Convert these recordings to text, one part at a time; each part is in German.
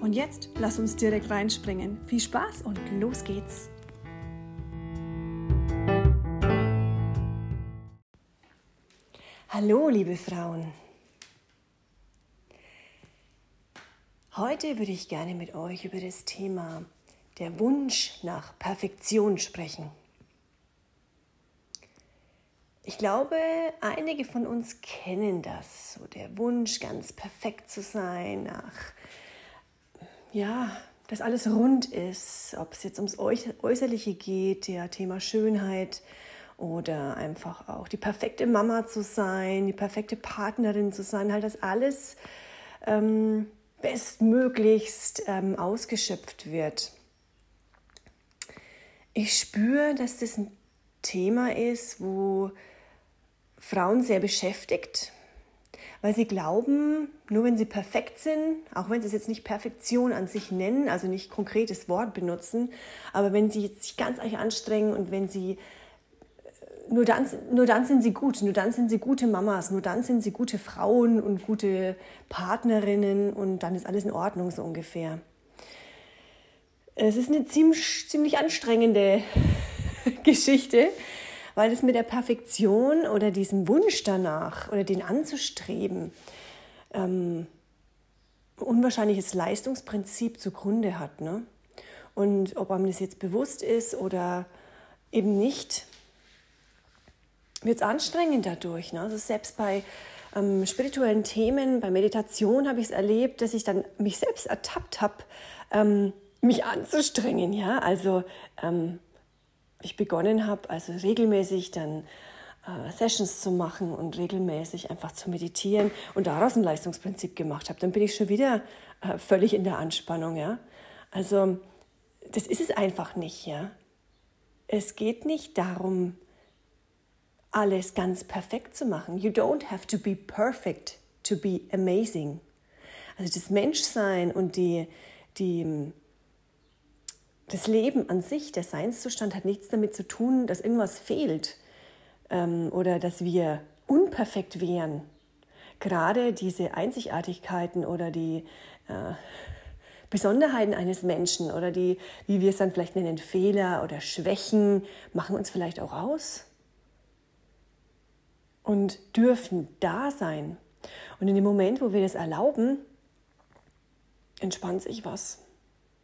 Und jetzt lass uns direkt reinspringen. Viel Spaß und los geht's! Hallo, liebe Frauen! Heute würde ich gerne mit euch über das Thema der Wunsch nach Perfektion sprechen. Ich glaube, einige von uns kennen das, so der Wunsch, ganz perfekt zu sein, nach ja, dass alles rund ist, ob es jetzt ums Äußerliche geht, ja, Thema Schönheit oder einfach auch die perfekte Mama zu sein, die perfekte Partnerin zu sein, halt das alles ähm, bestmöglichst ähm, ausgeschöpft wird. Ich spüre, dass das ein Thema ist, wo Frauen sehr beschäftigt, weil sie glauben, nur wenn sie perfekt sind, auch wenn sie es jetzt nicht Perfektion an sich nennen, also nicht konkretes Wort benutzen, aber wenn sie sich ganz arg anstrengen und wenn sie äh, nur dann, nur dann sind sie gut, nur dann sind sie gute Mamas, nur dann sind sie gute Frauen und gute Partnerinnen und dann ist alles in Ordnung so ungefähr. Es ist eine ziemlich, ziemlich anstrengende Geschichte, weil es mit der Perfektion oder diesem Wunsch danach oder den anzustreben ähm, unwahrscheinliches Leistungsprinzip zugrunde hat. Ne? Und ob einem das jetzt bewusst ist oder eben nicht, wird es anstrengend dadurch. Ne? Also selbst bei ähm, spirituellen Themen, bei Meditation habe ich es erlebt, dass ich dann mich selbst ertappt habe, ähm, mich anzustrengen. Ja? Also ähm, ich begonnen habe, also regelmäßig dann äh, Sessions zu machen und regelmäßig einfach zu meditieren und daraus ein Leistungsprinzip gemacht habe, dann bin ich schon wieder äh, völlig in der Anspannung. Ja? Also das ist es einfach nicht. Ja? Es geht nicht darum, alles ganz perfekt zu machen. You don't have to be perfect to be amazing. Also das Menschsein und die, die das Leben an sich, der Seinszustand hat nichts damit zu tun, dass irgendwas fehlt ähm, oder dass wir unperfekt wären. Gerade diese Einzigartigkeiten oder die äh, Besonderheiten eines Menschen oder die, wie wir es dann vielleicht nennen, Fehler oder Schwächen, machen uns vielleicht auch aus und dürfen da sein. Und in dem Moment, wo wir das erlauben, entspannt sich was.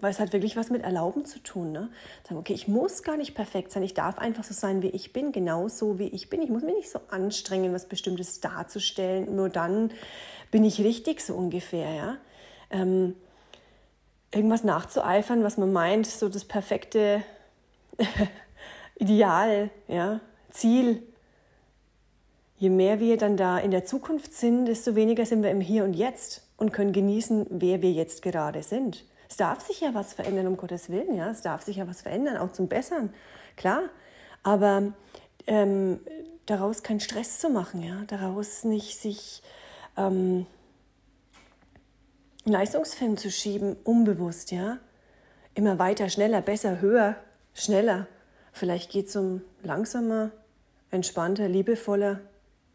Weil es hat wirklich was mit Erlauben zu tun. Ne? Sagen, okay, ich muss gar nicht perfekt sein. Ich darf einfach so sein, wie ich bin, genau so, wie ich bin. Ich muss mich nicht so anstrengen, was Bestimmtes darzustellen. Nur dann bin ich richtig, so ungefähr. Ja? Ähm, irgendwas nachzueifern, was man meint, so das perfekte Ideal, ja? Ziel. Je mehr wir dann da in der Zukunft sind, desto weniger sind wir im Hier und Jetzt und können genießen, wer wir jetzt gerade sind. Es darf sich ja was verändern, um Gottes Willen, ja. Es darf sich ja was verändern, auch zum Besseren, klar. Aber ähm, daraus keinen Stress zu machen, ja. Daraus nicht sich ähm, Leistungsfan zu schieben, unbewusst, ja. Immer weiter, schneller, besser, höher, schneller. Vielleicht geht es um langsamer, entspannter, liebevoller,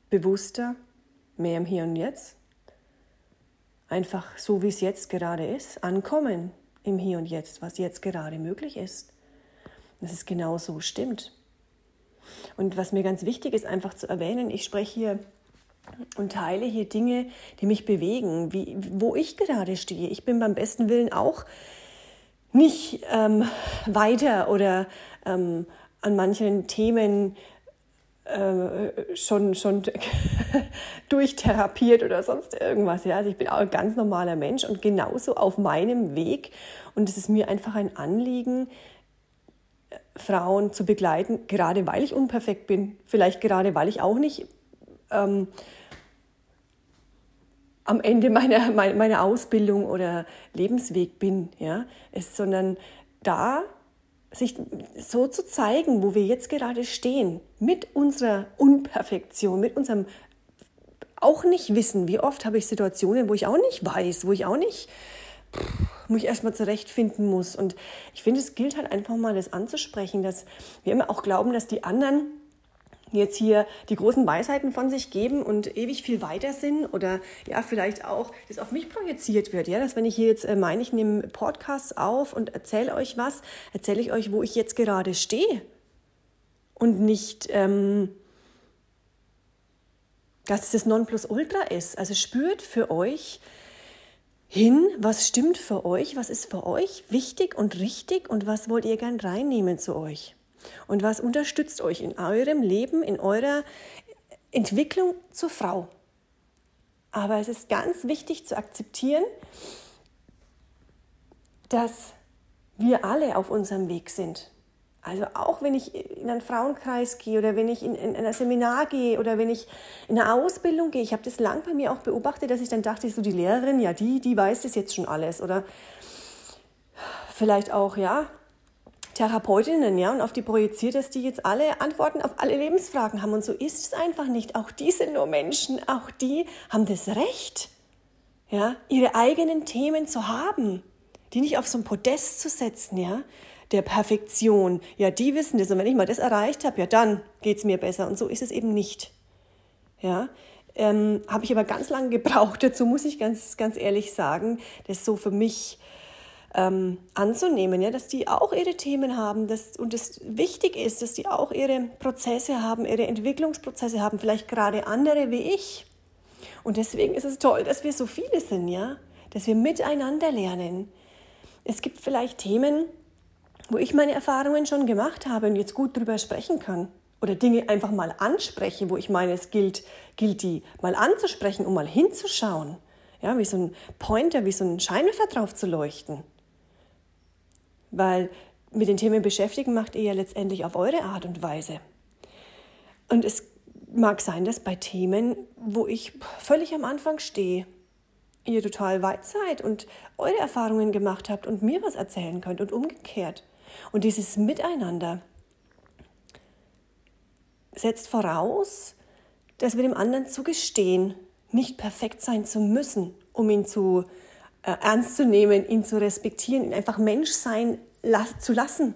bewusster, mehr im Hier und Jetzt einfach so, wie es jetzt gerade ist, ankommen im Hier und Jetzt, was jetzt gerade möglich ist. Dass es genau so stimmt. Und was mir ganz wichtig ist, einfach zu erwähnen, ich spreche hier und teile hier Dinge, die mich bewegen, wie, wo ich gerade stehe. Ich bin beim besten Willen auch nicht ähm, weiter oder ähm, an manchen Themen äh, schon, schon durchtherapiert oder sonst irgendwas. Ja? Also ich bin auch ein ganz normaler Mensch und genauso auf meinem Weg. Und es ist mir einfach ein Anliegen, Frauen zu begleiten, gerade weil ich unperfekt bin, vielleicht gerade weil ich auch nicht ähm, am Ende meiner, meiner Ausbildung oder Lebensweg bin, ja, es, sondern da sich so zu zeigen, wo wir jetzt gerade stehen, mit unserer Unperfektion, mit unserem auch nicht wissen. Wie oft habe ich Situationen, wo ich auch nicht weiß, wo ich auch nicht mich erstmal zurechtfinden muss. Und ich finde, es gilt halt einfach mal, das anzusprechen, dass wir immer auch glauben, dass die anderen jetzt hier die großen Weisheiten von sich geben und ewig viel weiter sind oder ja, vielleicht auch das auf mich projiziert wird. Ja, dass wenn ich hier jetzt äh, meine, ich nehme Podcasts auf und erzähle euch was, erzähle ich euch, wo ich jetzt gerade stehe und nicht, ähm, dass es das Nonplusultra ist. Also spürt für euch, hin, was stimmt für euch, was ist für euch wichtig und richtig und was wollt ihr gern reinnehmen zu euch. Und was unterstützt euch in eurem Leben, in eurer Entwicklung zur Frau. Aber es ist ganz wichtig zu akzeptieren, dass wir alle auf unserem Weg sind. Also auch wenn ich in einen Frauenkreis gehe oder wenn ich in, in, in ein Seminar gehe oder wenn ich in eine Ausbildung gehe, ich habe das lang bei mir auch beobachtet, dass ich dann dachte, so die Lehrerin, ja, die, die weiß das jetzt schon alles. Oder vielleicht auch, ja, Therapeutinnen, ja, und auf die projiziert, dass die jetzt alle Antworten auf alle Lebensfragen haben. Und so ist es einfach nicht. Auch die sind nur Menschen, auch die haben das Recht, ja, ihre eigenen Themen zu haben, die nicht auf so ein Podest zu setzen, ja, der Perfektion. Ja, die wissen das. Und wenn ich mal das erreicht habe, ja, dann geht es mir besser. Und so ist es eben nicht. Ja, ähm, habe ich aber ganz lange gebraucht. Dazu muss ich ganz, ganz ehrlich sagen, das so für mich ähm, anzunehmen, ja, dass die auch ihre Themen haben dass, und es wichtig ist, dass die auch ihre Prozesse haben, ihre Entwicklungsprozesse haben, vielleicht gerade andere wie ich. Und deswegen ist es toll, dass wir so viele sind, ja, dass wir miteinander lernen. Es gibt vielleicht Themen, wo ich meine Erfahrungen schon gemacht habe und jetzt gut drüber sprechen kann. Oder Dinge einfach mal anspreche, wo ich meine, es gilt, gilt die mal anzusprechen, um mal hinzuschauen. Ja, wie so ein Pointer, wie so ein Scheinwerfer drauf zu leuchten. Weil mit den Themen beschäftigen macht ihr ja letztendlich auf eure Art und Weise. Und es mag sein, dass bei Themen, wo ich völlig am Anfang stehe, ihr total weit seid und eure Erfahrungen gemacht habt und mir was erzählen könnt und umgekehrt. Und dieses Miteinander setzt voraus, dass wir dem anderen zugestehen, nicht perfekt sein zu müssen, um ihn zu äh, ernst zu nehmen, ihn zu respektieren, ihn einfach Mensch sein las zu lassen.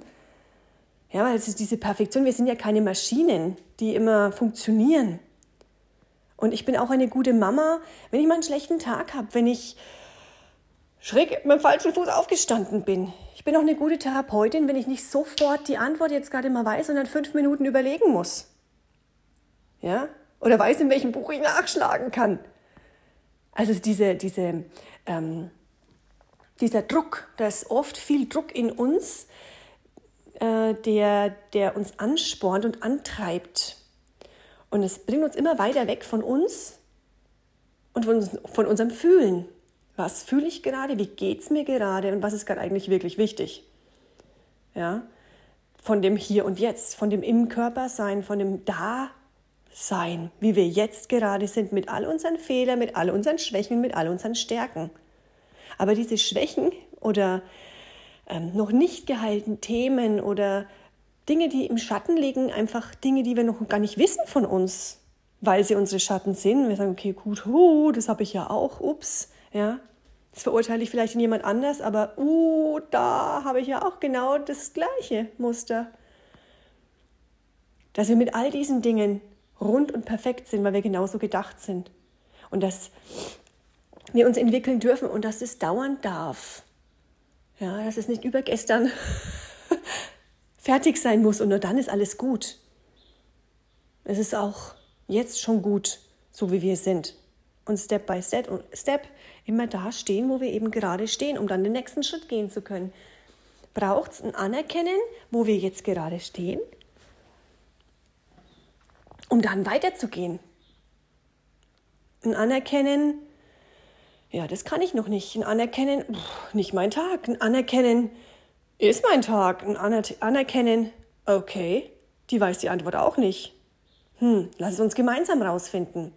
Ja, weil es ist diese Perfektion, wir sind ja keine Maschinen, die immer funktionieren. Und ich bin auch eine gute Mama, wenn ich mal einen schlechten Tag habe, wenn ich schräg mit dem falschen Fuß aufgestanden bin. Ich bin auch eine gute Therapeutin, wenn ich nicht sofort die Antwort jetzt gerade mal weiß, sondern fünf Minuten überlegen muss. Ja? Oder weiß, in welchem Buch ich nachschlagen kann. Also diese, diese ähm, dieser Druck, da ist oft viel Druck in uns, äh, der, der uns anspornt und antreibt. Und es bringt uns immer weiter weg von uns und von, von unserem Fühlen. Was fühle ich gerade? Wie geht es mir gerade? Und was ist gerade eigentlich wirklich wichtig? Ja? Von dem Hier und Jetzt, von dem Im Körper sein, von dem Da-Sein, wie wir jetzt gerade sind, mit all unseren Fehlern, mit all unseren Schwächen, mit all unseren Stärken. Aber diese Schwächen oder ähm, noch nicht geheilten Themen oder Dinge, die im Schatten liegen, einfach Dinge, die wir noch gar nicht wissen von uns, weil sie unsere Schatten sind. Wir sagen, okay, gut, oh, das habe ich ja auch, ups, ja. Das verurteile ich vielleicht in jemand anders, aber uh, da habe ich ja auch genau das gleiche Muster. Dass wir mit all diesen Dingen rund und perfekt sind, weil wir genauso gedacht sind. Und dass wir uns entwickeln dürfen und dass es dauern darf. Ja, dass es nicht übergestern fertig sein muss und nur dann ist alles gut. Es ist auch jetzt schon gut, so wie wir sind. Und Step by Step, Step immer da stehen, wo wir eben gerade stehen, um dann den nächsten Schritt gehen zu können. Braucht es ein Anerkennen, wo wir jetzt gerade stehen, um dann weiterzugehen. Ein Anerkennen, ja, das kann ich noch nicht. Ein Anerkennen, pff, nicht mein Tag. Ein Anerkennen ist mein Tag. Ein Aner Anerkennen, okay, die weiß die Antwort auch nicht. Hm, lass es uns gemeinsam rausfinden.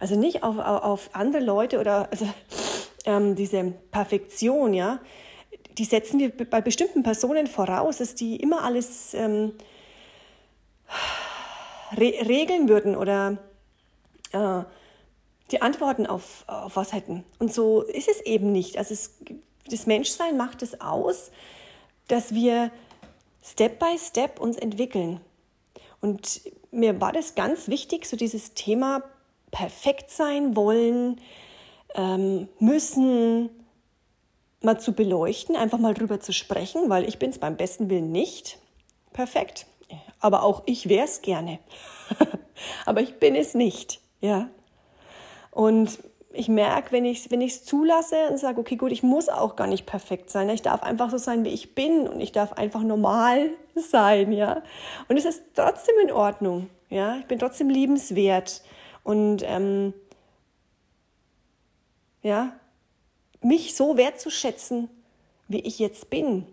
Also nicht auf, auf, andere Leute oder also, ähm, diese Perfektion, ja, die setzen wir bei bestimmten Personen voraus, dass die immer alles ähm, re regeln würden oder äh, die Antworten auf, auf was hätten. Und so ist es eben nicht. Also es, das Menschsein macht es aus, dass wir Step by Step uns entwickeln. Und mir war das ganz wichtig, so dieses Thema perfekt sein wollen, ähm, müssen, mal zu beleuchten, einfach mal drüber zu sprechen, weil ich bin es beim besten Willen nicht perfekt. Aber auch ich wäre es gerne. Aber ich bin es nicht, ja. Und ich merke, wenn ich es wenn zulasse und sage, okay, gut, ich muss auch gar nicht perfekt sein. Ich darf einfach so sein, wie ich bin und ich darf einfach normal sein, ja. Und es ist trotzdem in Ordnung, ja. Ich bin trotzdem liebenswert und ähm, ja, mich so wertzuschätzen, wie ich jetzt bin,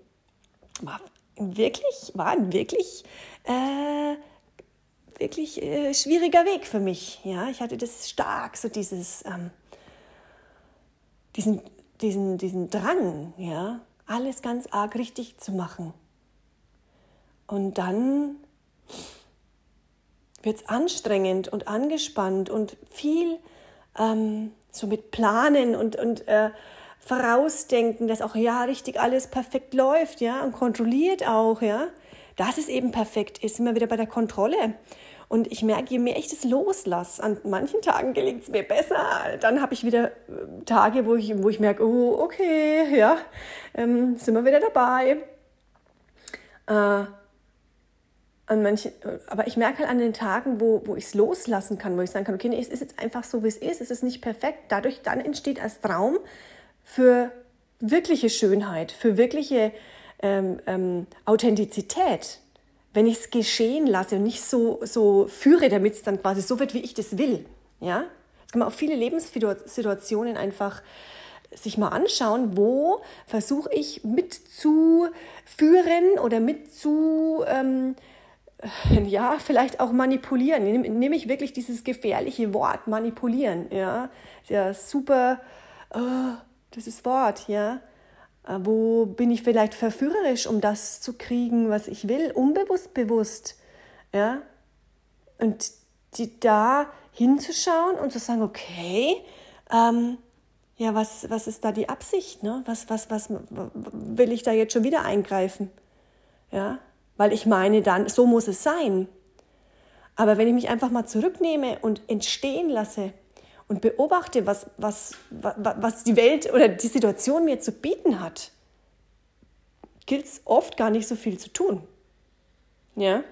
war wirklich, war ein wirklich, äh, wirklich äh, schwieriger Weg für mich. Ja, ich hatte das stark, so dieses, ähm, diesen, diesen, diesen Drang, ja, alles ganz arg richtig zu machen. Und dann wird es anstrengend und angespannt und viel ähm, so mit Planen und, und äh, Vorausdenken, dass auch ja richtig alles perfekt läuft, ja, und kontrolliert auch, ja, dass es eben perfekt ist, immer wieder bei der Kontrolle. Und ich merke, je mehr ich das loslasse, an manchen Tagen gelingt es mir besser, dann habe ich wieder äh, Tage, wo ich, wo ich merke, oh, okay, ja, ähm, sind wir wieder dabei. Äh, an manchen, aber ich merke halt an den Tagen, wo, wo ich es loslassen kann, wo ich sagen kann, okay, nee, es ist jetzt einfach so, wie es ist, es ist nicht perfekt. Dadurch dann entsteht als Traum für wirkliche Schönheit, für wirkliche ähm, ähm, Authentizität, wenn ich es geschehen lasse und nicht so, so führe, damit es dann quasi so wird, wie ich das will. Ja? Das kann man auf viele Lebenssituationen einfach sich mal anschauen, wo versuche ich mitzuführen oder mitzu, ähm, ja, vielleicht auch manipulieren. Nehme ich wirklich dieses gefährliche Wort manipulieren, ja, ja super, oh, dieses Wort, ja. Äh, wo bin ich vielleicht verführerisch, um das zu kriegen, was ich will, unbewusst, bewusst, ja. Und die da hinzuschauen und zu sagen, okay, ähm, ja, was, was ist da die Absicht? Ne? Was, was, was will ich da jetzt schon wieder eingreifen? Ja, weil ich meine dann, so muss es sein. Aber wenn ich mich einfach mal zurücknehme und entstehen lasse und beobachte, was, was, was, die Welt oder die Situation mir zu bieten hat, gilt es oft gar nicht so viel zu tun. Ja?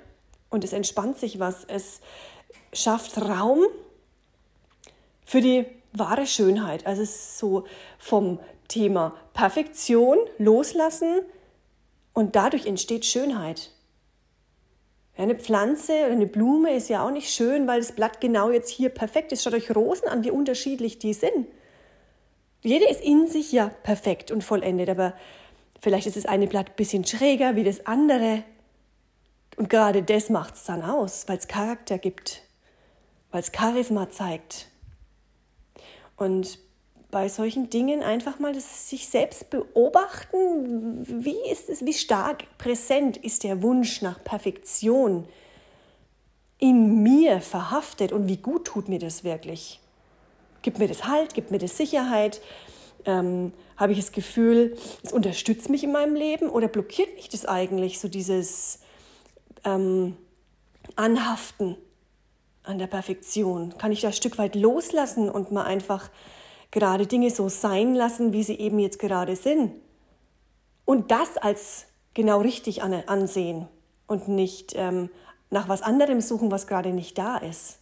Und es entspannt sich was. Es schafft Raum für die wahre Schönheit. Also es ist so vom Thema Perfektion loslassen und dadurch entsteht Schönheit. Eine Pflanze oder eine Blume ist ja auch nicht schön, weil das Blatt genau jetzt hier perfekt ist. Schaut euch Rosen an, wie unterschiedlich die sind. Jede ist in sich ja perfekt und vollendet, aber vielleicht ist das eine Blatt ein bisschen schräger wie das andere. Und gerade das macht es dann aus, weil es Charakter gibt, weil es Charisma zeigt. Und bei solchen Dingen einfach mal das sich selbst beobachten, wie ist es, wie stark präsent ist der Wunsch nach Perfektion in mir verhaftet und wie gut tut mir das wirklich? Gibt mir das Halt, gibt mir das Sicherheit? Ähm, Habe ich das Gefühl, es unterstützt mich in meinem Leben oder blockiert mich das eigentlich, so dieses ähm, Anhaften an der Perfektion? Kann ich da ein Stück weit loslassen und mal einfach gerade Dinge so sein lassen, wie sie eben jetzt gerade sind. Und das als genau richtig ansehen und nicht ähm, nach was anderem suchen, was gerade nicht da ist.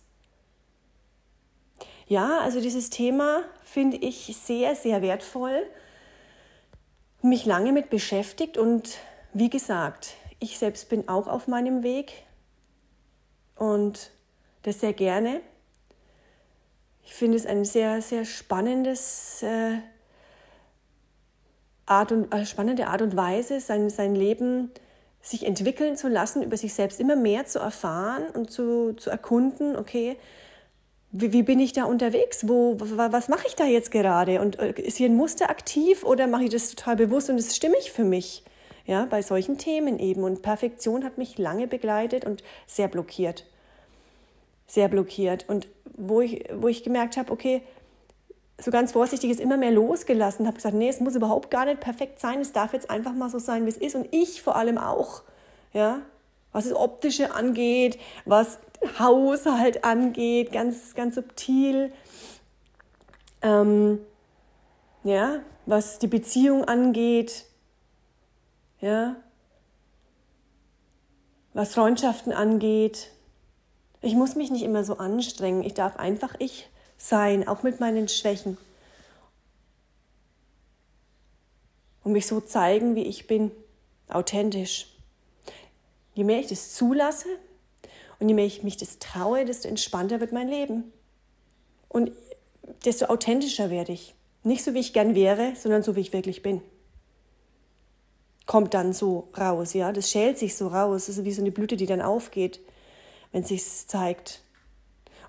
Ja, also dieses Thema finde ich sehr, sehr wertvoll, mich lange mit beschäftigt und wie gesagt, ich selbst bin auch auf meinem Weg und das sehr gerne. Ich finde es ein sehr, sehr spannendes äh, Art und, äh, spannende Art und Weise, sein, sein Leben sich entwickeln zu lassen, über sich selbst immer mehr zu erfahren und zu, zu erkunden, okay, wie, wie bin ich da unterwegs? Wo, was mache ich da jetzt gerade? Und äh, ist hier ein Muster aktiv oder mache ich das total bewusst und ist stimmig für mich? Ja, bei solchen Themen eben. Und Perfektion hat mich lange begleitet und sehr blockiert. Sehr blockiert. Und wo ich, wo ich gemerkt habe, okay, so ganz vorsichtig ist immer mehr losgelassen, habe gesagt, nee, es muss überhaupt gar nicht perfekt sein, es darf jetzt einfach mal so sein, wie es ist und ich vor allem auch, ja, was das Optische angeht, was Haushalt angeht, ganz, ganz subtil, ähm, ja, was die Beziehung angeht, ja, was Freundschaften angeht. Ich muss mich nicht immer so anstrengen, ich darf einfach ich sein, auch mit meinen Schwächen. Und mich so zeigen, wie ich bin, authentisch. Je mehr ich das zulasse und je mehr ich mich das traue, desto entspannter wird mein Leben. Und desto authentischer werde ich. Nicht so, wie ich gern wäre, sondern so, wie ich wirklich bin. Kommt dann so raus, ja. Das schält sich so raus. Das ist wie so eine Blüte, die dann aufgeht, wenn es sich zeigt.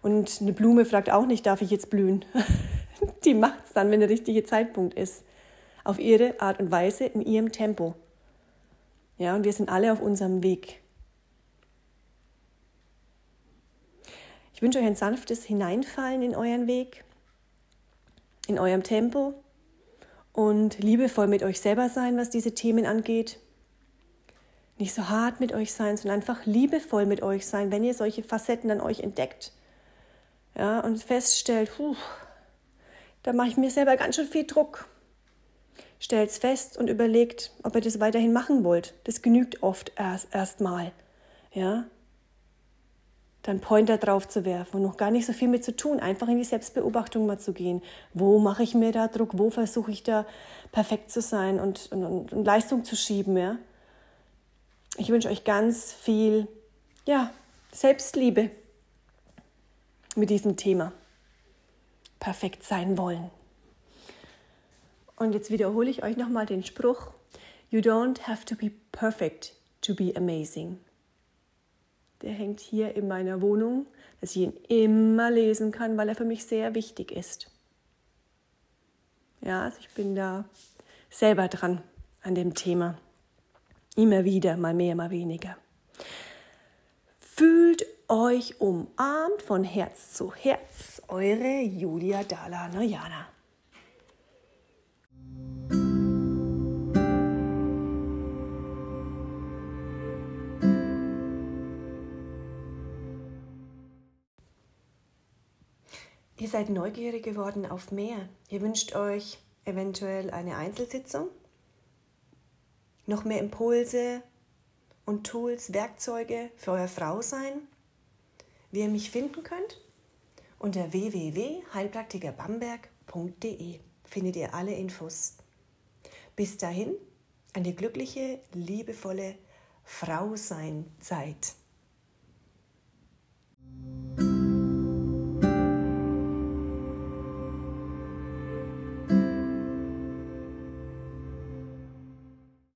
Und eine Blume fragt auch nicht, darf ich jetzt blühen? Die macht es dann, wenn der richtige Zeitpunkt ist. Auf ihre Art und Weise, in ihrem Tempo. Ja, und wir sind alle auf unserem Weg. Ich wünsche euch ein sanftes Hineinfallen in euren Weg, in eurem Tempo und liebevoll mit euch selber sein, was diese Themen angeht. Nicht so hart mit euch sein, sondern einfach liebevoll mit euch sein, wenn ihr solche Facetten an euch entdeckt ja, und feststellt, puh, da mache ich mir selber ganz schön viel Druck. Stellt es fest und überlegt, ob ihr das weiterhin machen wollt. Das genügt oft erst erstmal. Ja? Dann Pointer drauf zu werfen und noch gar nicht so viel mit zu tun, einfach in die Selbstbeobachtung mal zu gehen. Wo mache ich mir da Druck? Wo versuche ich da perfekt zu sein und, und, und Leistung zu schieben? Ja? Ich wünsche euch ganz viel ja, Selbstliebe mit diesem Thema. Perfekt sein wollen. Und jetzt wiederhole ich euch nochmal den Spruch, You don't have to be perfect to be amazing. Der hängt hier in meiner Wohnung, dass ich ihn immer lesen kann, weil er für mich sehr wichtig ist. Ja, also ich bin da selber dran an dem Thema. Immer wieder, mal mehr, mal weniger. Fühlt euch umarmt von Herz zu Herz, eure Julia Dala Nojana. Ihr seid neugierig geworden auf mehr. Ihr wünscht euch eventuell eine Einzelsitzung, noch mehr Impulse und Tools, Werkzeuge für euer Frausein wie ihr mich finden könnt? Unter www.heilpraktikerbamberg.de findet ihr alle Infos. Bis dahin, eine glückliche, liebevolle Frau sein Zeit.